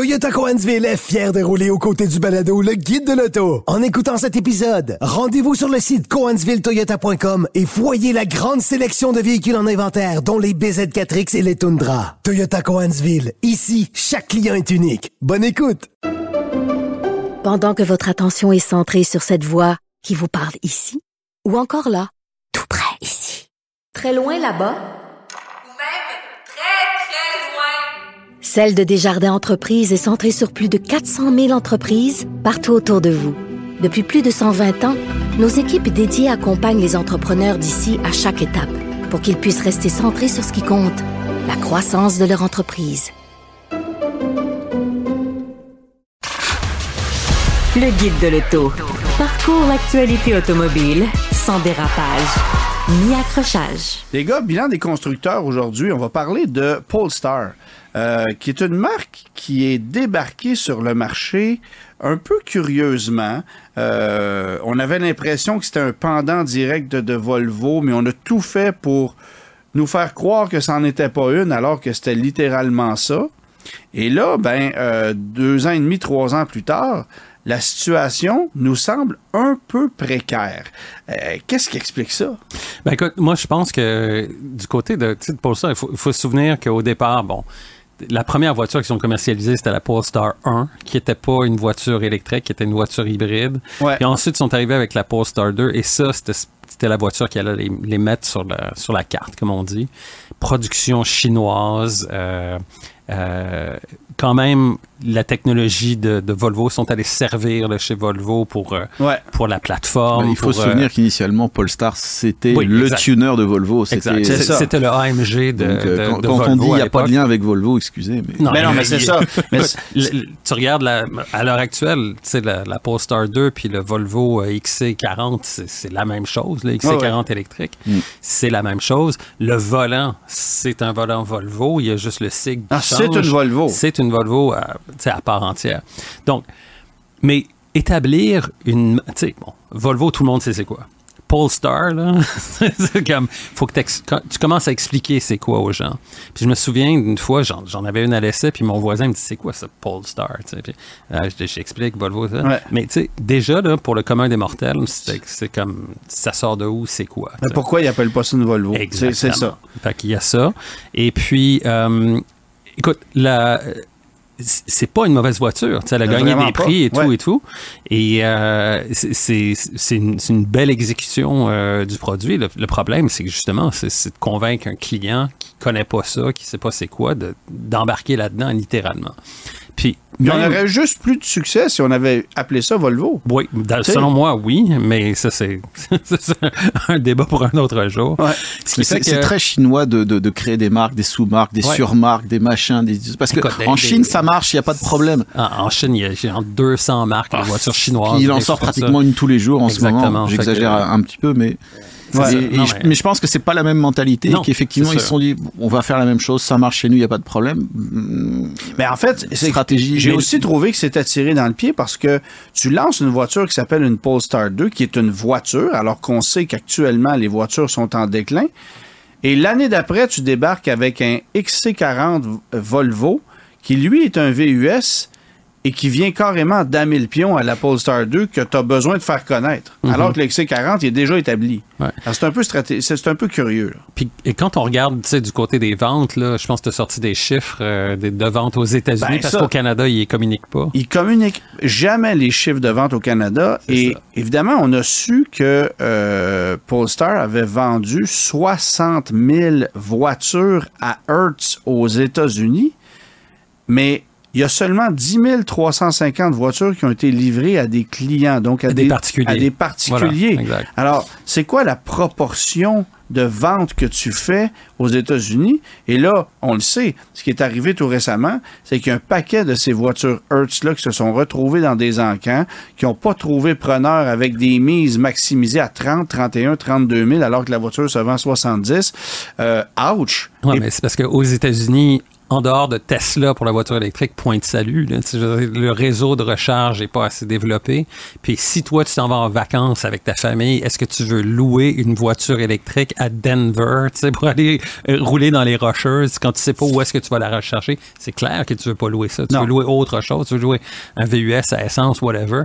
Toyota Coansville est fier de rouler aux côtés du balado le guide de l'auto. En écoutant cet épisode, rendez-vous sur le site coansvilletoyota.com et voyez la grande sélection de véhicules en inventaire, dont les BZ4X et les Tundra. Toyota Coansville, ici, chaque client est unique. Bonne écoute! Pendant que votre attention est centrée sur cette voix qui vous parle ici, ou encore là, tout près ici, très loin là-bas, Celle de Desjardins Entreprises est centrée sur plus de 400 000 entreprises partout autour de vous. Depuis plus de 120 ans, nos équipes dédiées accompagnent les entrepreneurs d'ici à chaque étape pour qu'ils puissent rester centrés sur ce qui compte, la croissance de leur entreprise. Le guide de l'auto. Parcours l'actualité automobile sans dérapage ni accrochage. Les gars, bilan des constructeurs aujourd'hui, on va parler de Polestar. Euh, qui est une marque qui est débarquée sur le marché un peu curieusement. Euh, on avait l'impression que c'était un pendant direct de, Volvo, mais on a tout fait pour nous faire croire que ça n'en était pas une, alors que c'était littéralement ça. Et là, ben, euh, deux ans et demi, trois ans plus tard, la situation nous semble un peu précaire. Qu'est-ce qui explique ça? Ben écoute, moi je pense que du côté de, de il faut, il faut se souvenir qu'au départ, bon, la première voiture qu'ils ont commercialisée, c'était la Polestar 1, qui n'était pas une voiture électrique, qui était une voiture hybride. Et ensuite, ils sont arrivés avec la Polestar 2, et ça, c'était la voiture qui allait les, mettre sur la, sur la carte, comme on dit. Production chinoise, euh, euh, quand même, la technologie de, Volvo sont allés servir chez Volvo pour, euh, pour la plateforme. il faut se souvenir euh, qu'initialement, Polestar, c'était le tuner de Volvo. C'était le AMG de, Donc, quand, on dit qu'il n'y a pas de lien avec Volvo, excusez. Mais... Non, mais, c'est ça. tu regardes à l'heure actuelle, la, la Polestar 2 puis le Volvo XC40, c'est la même chose. Le XC40 électrique, mm. c'est la même chose. Le volant, c'est un volant Volvo. Il y a juste le SIG ah, C'est une Volvo. C'est une Volvo à, à part entière. Donc, mais établir une. Tu sais, bon, Volvo, tout le monde sait c'est quoi. Polestar, là, c'est comme, faut que tu commences à expliquer c'est quoi aux gens. Puis je me souviens d'une fois, j'en avais une à l'essai, puis mon voisin me dit c'est quoi ça, Polestar, tu sais. Puis euh, j'explique Volvo, ça. Mais tu sais, déjà, là, pour le commun des mortels, c'est comme, ça sort de où, c'est quoi. Mais pourquoi ils n'appellent pas ça une Volvo? C'est ça. Fait qu'il y a ça. Et puis, euh, écoute, la c'est pas une mauvaise voiture. Elle a gagné des prix et tout et tout. Et euh, c'est une, belle exécution euh, du produit. Le, problème, c'est que justement, c'est de convaincre un client qui connaît pas ça, qui sait pas c'est quoi, d'embarquer là-dedans littéralement. Puis, on aurait juste plus de succès si on avait appelé ça Volvo. Oui, selon moi, oui, mais ça, c'est un débat pour un autre jour. C'est très chinois de, créer des marques, des sous-marques, des surmarques, des machins. Des... Parce que en Chine, ça marche, il n'y a pas de problème. Ah, en Chine, il y a 200 marques de ah, voitures chinoises. Il en sort pratiquement une tous les jours en ce moment. J'exagère un petit peu, mais mais... je pense que c'est pas la même mentalité et qu'effectivement ils se sont dit on va faire la même chose, ça marche chez nous, il y a pas de problème. Mais en fait, stratégie. J'ai aussi trouvé que c'était tiré dans le pied parce que tu lances une voiture qui s'appelle une Polestar 2 qui est une voiture alors qu'on sait qu'actuellement les voitures sont en déclin. Et l'année d'après, tu débarques avec un XC40 Volvo qui lui est un VUS et qui vient carrément damer le pion à la Polestar 2 que tu as besoin de faire connaître, mhm. alors que le XC40 est déjà établi. C'est un peu c'est un peu curieux. Puis, et quand on regarde du côté des ventes, là, je pense que tu as sorti des chiffres euh, de, ventes aux États-Unis ben, parce qu'au Canada, ils ne communiquent pas. Ils communiquent jamais les chiffres de vente au Canada. Et évidemment, on a su que euh, Polestar avait vendu 60 000 voitures à Hertz aux États-Unis. Mais il y a seulement 10 350 voitures qui ont été livrées à des clients, donc à, des, particuliers. Alors, c'est quoi la proportion de ventes que tu fais aux États-Unis? Et là, on le sait, ce qui est arrivé tout récemment, c'est qu'il y a un paquet de ces voitures Hertz-là qui se sont retrouvées dans des encans, qui n'ont pas trouvé preneur avec des mises maximisées à 30, 31, 32 000, alors que la voiture se vend 70. Euh, ouch! Oui, mais c'est parce qu'aux États-Unis, en dehors de Tesla pour la voiture électrique, point de salut. le réseau de recharge n'est pas assez développé. Puis si toi, tu t'en vas en vacances avec ta famille, est-ce que tu veux louer une voiture électrique à Denver pour aller euh, rouler dans les rocheuses quand tu sais pas où est-ce que tu vas la rechercher? C'est clair que tu veux pas louer ça. Tu veux louer autre chose. Tu veux louer un VUS à essence, whatever.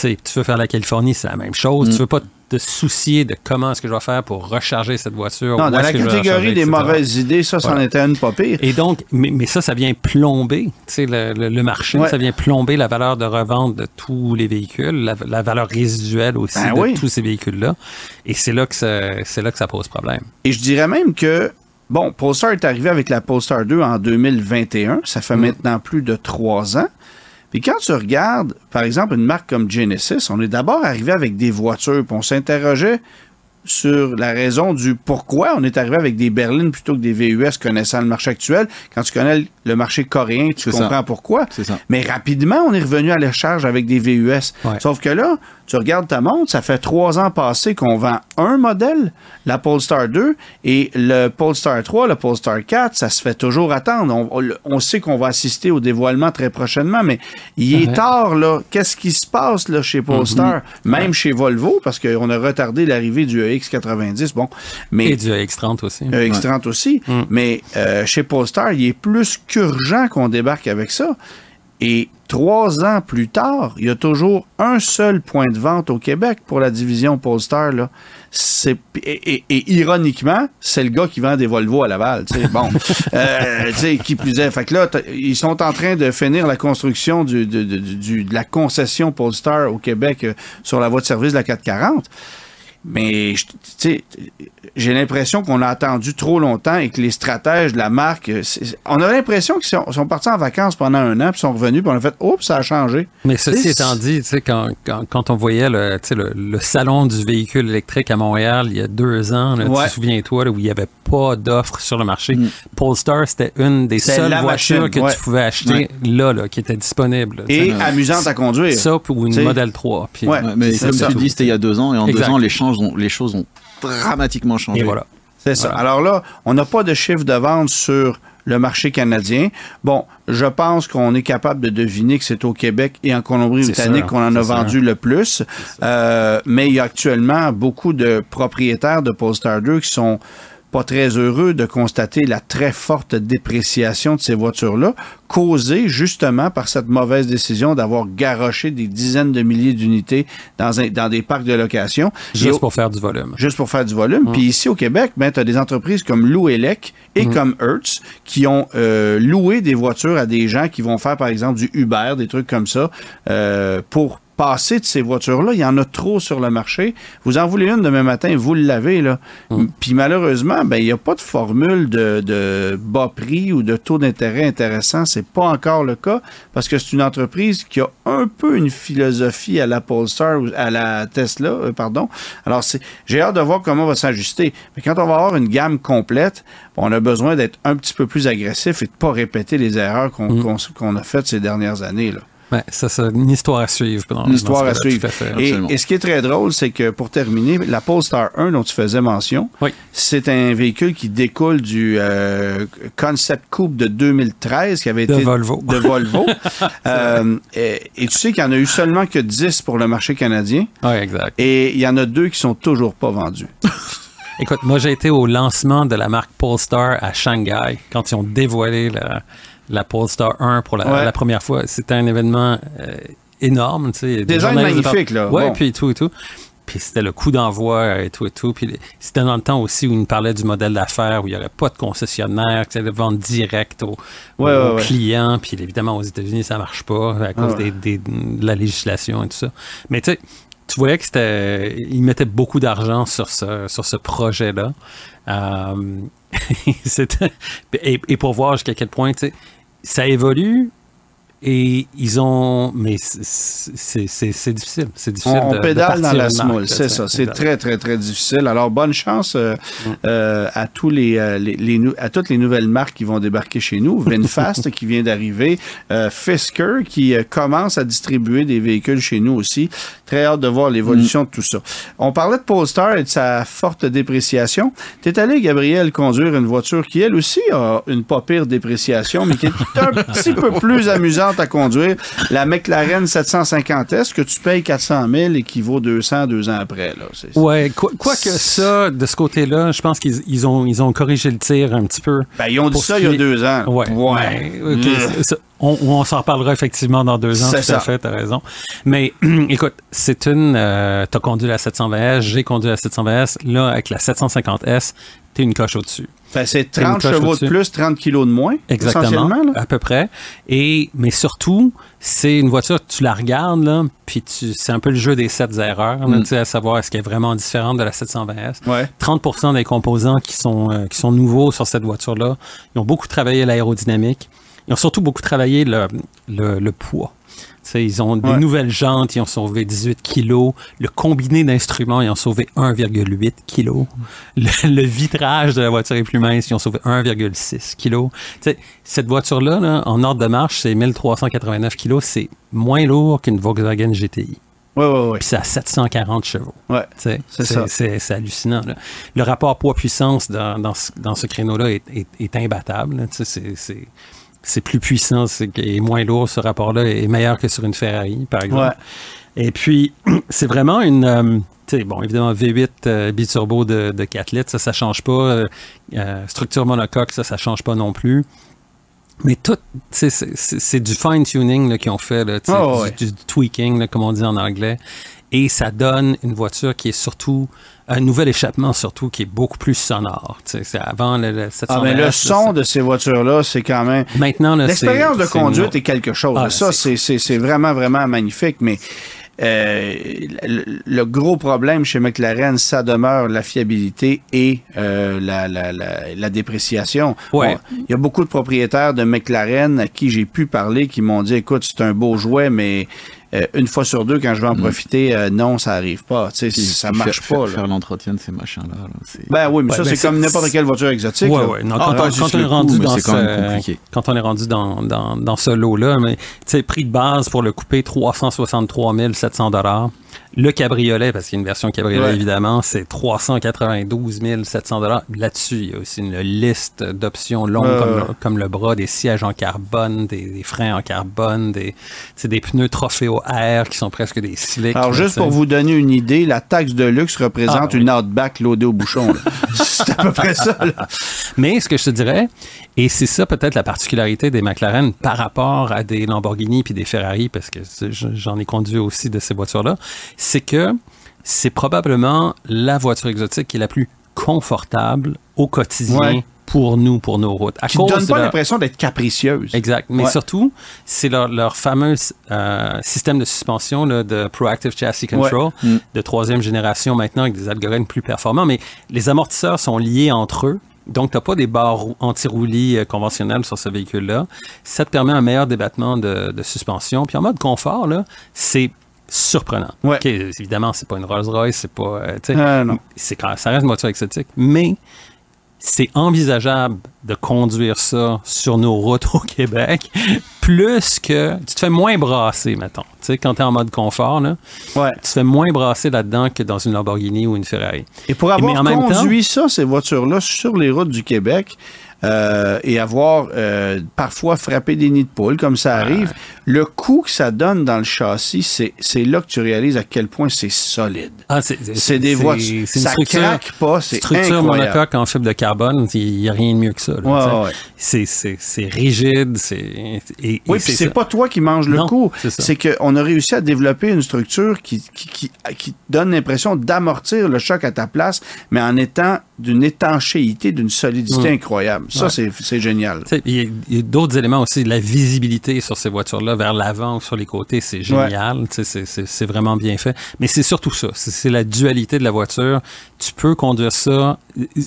Tu veux faire la Californie, c'est la même chose. Mm. Tu veux pas de soucier de comment est-ce que je vais faire pour recharger cette voiture. Non, dans la catégorie des mauvaises idées, ça, c'en était une pas pire. Et donc, mais, ça, ça vient plomber le, le, marché, ça vient plomber la valeur de revente de tous les véhicules, la, valeur résiduelle aussi ben de tous ces véhicules-là. Et c'est là, que ça, c'est là que ça pose problème. Et je dirais même que Bon, Polestar est arrivé avec la Polestar 2 en 2021. Ça fait mm. maintenant plus de trois ans. Puis quand tu regardes, par exemple, une marque comme Genesis, on est d'abord arrivé avec des voitures, puis on s'interrogeait sur la raison du pourquoi on est arrivé avec des berlines plutôt que des VUS connaissant le marché actuel. Quand tu connais le marché coréen, tu comprends pourquoi. Mais rapidement, on est revenu à la charge avec des VUS. Sauf que là, tu regardes ta montre, ça fait trois ans passés qu'on vend un modèle, la Polestar 2, et le Polestar 3, le Polestar 4, ça se fait toujours attendre. On, sait qu'on va assister au dévoilement très prochainement, mais il est tard, là. Qu'est-ce qui se passe là, chez Polestar? Mm-hmm. Même chez Volvo, parce qu'on a retardé l'arrivée du EX90, bon. Mais, et du EX30 aussi. EX30 aussi. Mm. Mais euh, chez Polestar, il est plus qu'urgent qu'on débarque avec ça. Et trois ans plus tard, il y a toujours un seul point de vente au Québec pour la division Polestar. Là. Et, ironiquement, c'est le gars qui vend des Volvo à Laval. Bon, euh, qui plus est. Fait que là, ils sont en train de finir la construction du, de la concession Polestar au Québec euh, sur la voie de service de la 440. Mais j'ai l'impression qu'on a attendu trop longtemps et que les stratèges de la marque, on a l'impression qu'ils sont, partis en vacances pendant un an, puis sont revenus, puis on a fait, oups, ça a changé. Mais ceci étant dit, quand, quand, quand, on voyait le, le, salon du véhicule électrique à Montréal il y a deux ans, tu te souviens-toi, où il n'y avait pas d'offres sur le marché, mm. Polestar, c'était une des seules voitures que tu pouvais acheter là, là, qui était disponible. Et amusante à conduire. Ça, pour une Model 3. Puis, mais comme tu dis, c'était il y a deux ans, et en deux ans, les les choses ont dramatiquement changé. Et voilà. C'est ça. Alors là, on n'a pas de chiffre de vente sur le marché canadien. Bon, je pense qu'on est capable de deviner que c'est au Québec et en Colombie-Britannique qu'on en a vendu le plus. Euh, mais il y a actuellement beaucoup de propriétaires de Polestar 2 qui sont pas très heureux de constater la très forte dépréciation de ces voitures-là, causée justement par cette mauvaise décision d'avoir garoché des dizaines de milliers d'unités dans, dans des parcs de location. Juste pour faire du volume. Juste pour faire du volume. Mmh. Puis ici au Québec, ben, tu as des entreprises comme Louelec et mmh. comme Hertz qui ont euh, loué des voitures à des gens qui vont faire par exemple du Uber, des trucs comme ça, euh, pour passer de ces voitures-là. Il y en a trop sur le marché. Vous en voulez une demain matin, vous l'avez. là. Hmm. Puis malheureusement, ben, il n'y a pas de formule de, bas prix ou de taux d'intérêt intéressant. C'est pas encore le cas parce que c'est une entreprise qui a un peu une philosophie à la Polestar ou à la Tesla, euh, pardon. Alors, j'ai hâte de voir comment on va s'ajuster. Mais quand on va avoir une gamme complète, on a besoin d'être un petit peu plus agressif et de ne pas répéter les erreurs qu'on hmm. a faites ces dernières années. Là. Ouais, ça, c'est une histoire à suivre. Une histoire à suivre. et, ce qui est très drôle, c'est que pour terminer, la Polestar 1 dont tu faisais mention, c'est un véhicule qui découle du euh, Concept Coupe de 2013 qui avait été de Volvo. De Volvo. Euh, et, tu sais qu'il n'y en a eu seulement que 10 pour le marché canadien. Oui, exact. Et il y en a deux qui sont toujours pas vendus. Écoute, moi j'ai été au lancement de la marque Polestar à Shanghai quand ils ont dévoilé la, la Polestar 1 pour la, première fois. C'était un événement euh, énorme. Tu sais, Design magnifique, là. Ouais, puis tout et tout. Puis c'était le coup d'envoi et tout et tout. Puis c'était dans le temps aussi où il nous parlait du modèle d'affaires, où il n'y aurait pas de concessionnaire, que allait vendre direct aux, clients. Puis évidemment, aux États-Unis, ça marche pas à cause des, de la législation et tout ça. Mais tu sais, tu voyais que c'était. Il mettait beaucoup d'argent sur ce, projet-là. Euh, et, et, pour voir jusqu'à quel point, ça évolue et ils ont. Mais c'est difficile. C'est difficile. On, pédale dans la semoule, c'est ça. C'est très, très, très difficile. Alors, bonne chance euh, mm. euh, à, tous euh, les, les, à toutes les nouvelles marques qui vont débarquer chez nous. Vinfast qui vient d'arriver. Fisker qui commence à distribuer des véhicules chez nous aussi. Très hâte de voir l'évolution de tout ça. On parlait de Polestar et de sa forte dépréciation. Tu es allé, Gabriel, conduire une voiture qui, elle aussi, a une pas pire dépréciation, mais qui est un petit peu plus amusante à conduire. La McLaren 750S, que tu payes 400 000 et qui vaut 200 deux ans après. Là. Ouais, quoi, que ça, de ce côté-là, je pense qu'ils ont, ils ont corrigé le tir un petit peu. Ben, ils ont dit ça il y a deux ans. Ouais. ouais. Ben, on, on s'en reparlera effectivement dans deux ans, tout ça. à fait, t'as raison. Mais écoute, c'est une. Euh, t'as conduit la 720S, j'ai conduit la 720S. Là, avec la 750S, t'es une coche au-dessus. Ben, c'est 30 chevaux de plus, 30 kilos de moins. Exactement. À peu près. Et, mais surtout, c'est une voiture, tu la regardes, là, puis c'est un peu le jeu des sept erreurs, mm. à savoir est-ce qu'elle est vraiment différente de la 720S. Ouais. 30% des composants qui sont, euh, qui sont nouveaux sur cette voiture-là, ils ont beaucoup travaillé l'aérodynamique. Ils ont surtout beaucoup travaillé le, le, poids. ils ont des nouvelles jantes, ils ont sauvé 18 kilos. Le combiné d'instruments, ils ont sauvé 1,8 kilos. Le, vitrage de la voiture est plus mince, ils ont sauvé 1,6 kilos. cette voiture-là, en ordre de marche, c'est 1389 kilos. C'est moins lourd qu'une Volkswagen GTI. Oui, oui, oui. Puis c'est à 740 chevaux. Ouais, c'est ça. C'est hallucinant. Le rapport poids-puissance dans, dans, dans, ce créneau-là est, est, est imbattable. C'est c'est plus puissant et moins lourd, ce rapport-là est meilleur que sur une Ferrari, par exemple. Et puis, c'est vraiment une. Euh, bon, évidemment, V8 euh, biturbo de, de 4 litres, ça, ça change pas. Euh, structure monocoque, ça, ça change pas non plus. Mais tout, c'est du fine-tuning qu'ils ont fait, là, oh, du, tweaking, comme on dit en anglais. Et ça donne une voiture qui est surtout un nouvel échappement surtout qui est beaucoup plus sonore. C'est avant le, ah, mais le son de ces voitures-là, c'est quand même. Maintenant, l'expérience de conduite est quelque chose. Ah, ça, c'est vraiment, vraiment magnifique. Mais euh, le, gros problème chez McLaren, ça demeure la fiabilité et euh, la, la, la, dépréciation. Ouais. Il y a beaucoup de propriétaires de McLaren à qui j'ai pu parler qui m'ont dit, écoute, c'est un beau jouet, mais euh, une fois sur deux, quand je vais en mm. profiter, euh, non, ça arrive pas. Tu sais, ça marche pas. Faire, l'entretien de ces machins-là. ben oui, mais ça, c'est comme n'importe quelle voiture exotique. Ouais, ouais. quand, on, est rendu dans ce, quand on est rendu dans, dans, dans ce lot-là, mais tu sais, prix de base pour le couper, 363 700 le cabriolet, parce qu'il y a une version cabriolet évidemment, c'est 392 700 Là-dessus, il y a aussi une liste d'options longues comme, le, bras, des sièges en carbone, des, freins en carbone, des, des pneus Trofeo Air qui sont presque des slicks. Alors, juste pour vous donner une idée, la taxe de luxe représente ah, une Outback loadée au bouchon. c'est à peu près ça. Mais ce que je te dirais, et c'est ça peut-être la particularité des McLaren par rapport à des Lamborghini puis des Ferrari, parce que j'en ai conduit aussi de ces voitures-là, c'est que c'est probablement la voiture exotique qui est la plus confortable au quotidien. pour nous, pour nos routes. À qui ne donne pas l'impression d'être capricieuse. Exact. Mais surtout, c'est leur, fameux euh, système de suspension de Proactive Chassis Control mm. de troisième génération maintenant avec des algorithmes plus performants. Mais les amortisseurs sont liés entre eux. Donc, tu n'as pas des barres anti-roulis euh, conventionnelles sur ce véhicule-là. Ça te permet un meilleur débattement de, suspension. Puis en mode confort, c'est surprenant. Ouais. évidemment, c'est pas une Rolls-Royce, c'est pas. Euh, ah, c'est ça reste une voiture exotique. Mais c'est envisageable de conduire ça sur nos routes au Québec, plus que tu te fais moins brasser, mettons. Tu sais, quand tu es en mode confort, là, ouais. tu te fais moins brasser là-dedans que dans une Lamborghini ou une Ferrari. Et pour avoir conduit ça, ces voitures-là, sur les routes du Québec, euh, et avoir euh, parfois frappé des nids de poule, comme ça arrive, le coup que ça donne dans le châssis, c'est là que tu réalises à quel point c'est solide. Ah, c'est des voitures. Ça craque pas, c'est Structure monocoque en fibre de carbone, il n'y a rien de mieux que ça. Ouais, C'est rigide. c'est Oui, puis c'est pas toi qui manges le coup. C'est qu'on a réussi à développer une structure qui, qui, qui, qui donne l'impression d'amortir le choc à ta place, mais en étant d'une étanchéité, d'une solidité mm. incroyable. Ça, c'est génial. Il y a, d'autres éléments aussi. La visibilité sur ces voitures-là, vers l'avant ou sur les côtés, c'est génial. C'est vraiment bien fait. Mais c'est surtout ça. C'est la dualité de la voiture. Tu peux conduire ça.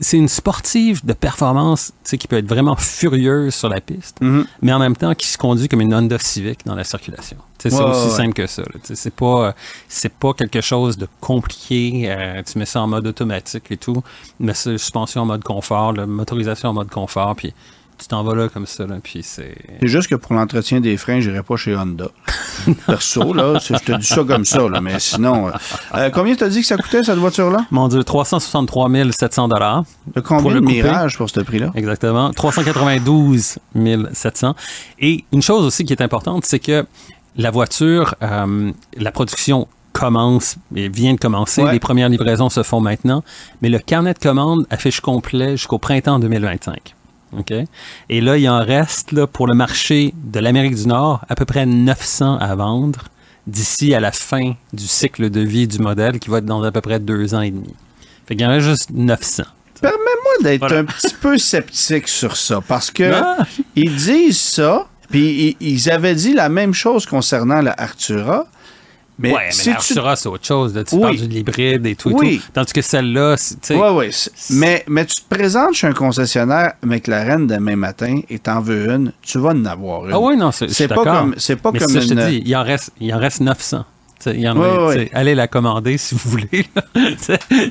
C'est une sportive de performance qui peut être vraiment furieuse sur la piste, mm-hmm. mais en même temps qui se conduit comme une Honda Civic dans la circulation. C'est aussi simple que ça. C'est pas, c'est pas quelque chose de compliqué. Euh, tu mets ça en mode automatique et tout. Mais c'est suspension en mode confort, la motorisation en mode confort, puis tu t'en vas là comme ça, là, puis c'est... C'est juste que pour l'entretien des freins, j'irai pas chez Honda. Perso, là, je te dis ça comme ça, là, mais sinon... Euh, euh, combien t'as dit que ça coûtait, cette voiture-là? Mon Dieu, 363 700 De combien pour le de Mirage pour ce prix-là? Exactement. 392 700. Et une chose aussi qui est importante, c'est que la voiture, euh, la production commence et vient de commencer. Les premières livraisons se font maintenant. Mais le carnet de commandes affiche complet jusqu'au printemps 2025. OK? Et là, il en reste là, pour le marché de l'Amérique du Nord à peu près 900 à vendre d'ici à la fin du cycle de vie du modèle qui va être dans à peu près deux ans et demi. Fait qu'il y en reste juste 900. Permets-moi d'être un petit peu sceptique sur ça parce que ils disent ça, puis ils avaient dit la même chose concernant la Artura, mais, ouais, mais l'Artura, c'est autre chose. Tu parles d'une hybride et tout, oui. Tandis que celle-là, tu Oui, oui. Mais, mais tu te présentes chez un concessionnaire McLaren demain matin et t'en veux une, tu vas en avoir une. Ah oui, non, c'est pas comme C'est pas comme ça, je te dis, il en reste, il en reste 900. Allez la commander si vous voulez.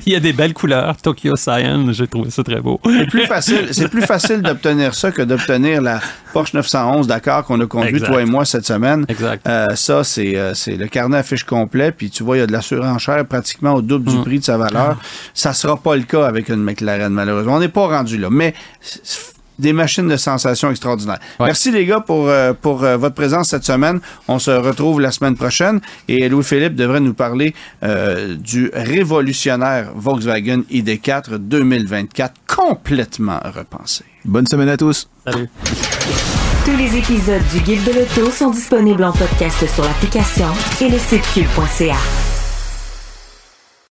il y a des belles couleurs. Tokyo Cyan, j'ai trouvé ça très beau. C'est plus facile, c'est plus facile d'obtenir ça que d'obtenir la Porsche 911 d'accord qu'on a conduit toi et moi cette semaine. Exact. Euh, ça c'est euh, c'est le carnet affiche complet puis tu vois il y a de la surenchère pratiquement au double du mm. prix de sa valeur. Ça sera pas le cas avec une McLaren malheureusement. On n'est pas rendu là, mais des machines de sensation extraordinaires. Merci les gars pour, euh, pour euh, votre présence cette semaine. On se retrouve la semaine prochaine et Louis-Philippe devrait nous parler euh, du révolutionnaire Volkswagen ID4 2024 complètement repensé. Bonne semaine à tous. Salut. Tous les épisodes du Guide de l'auto sont disponibles en podcast sur l'application et le site cube.ca.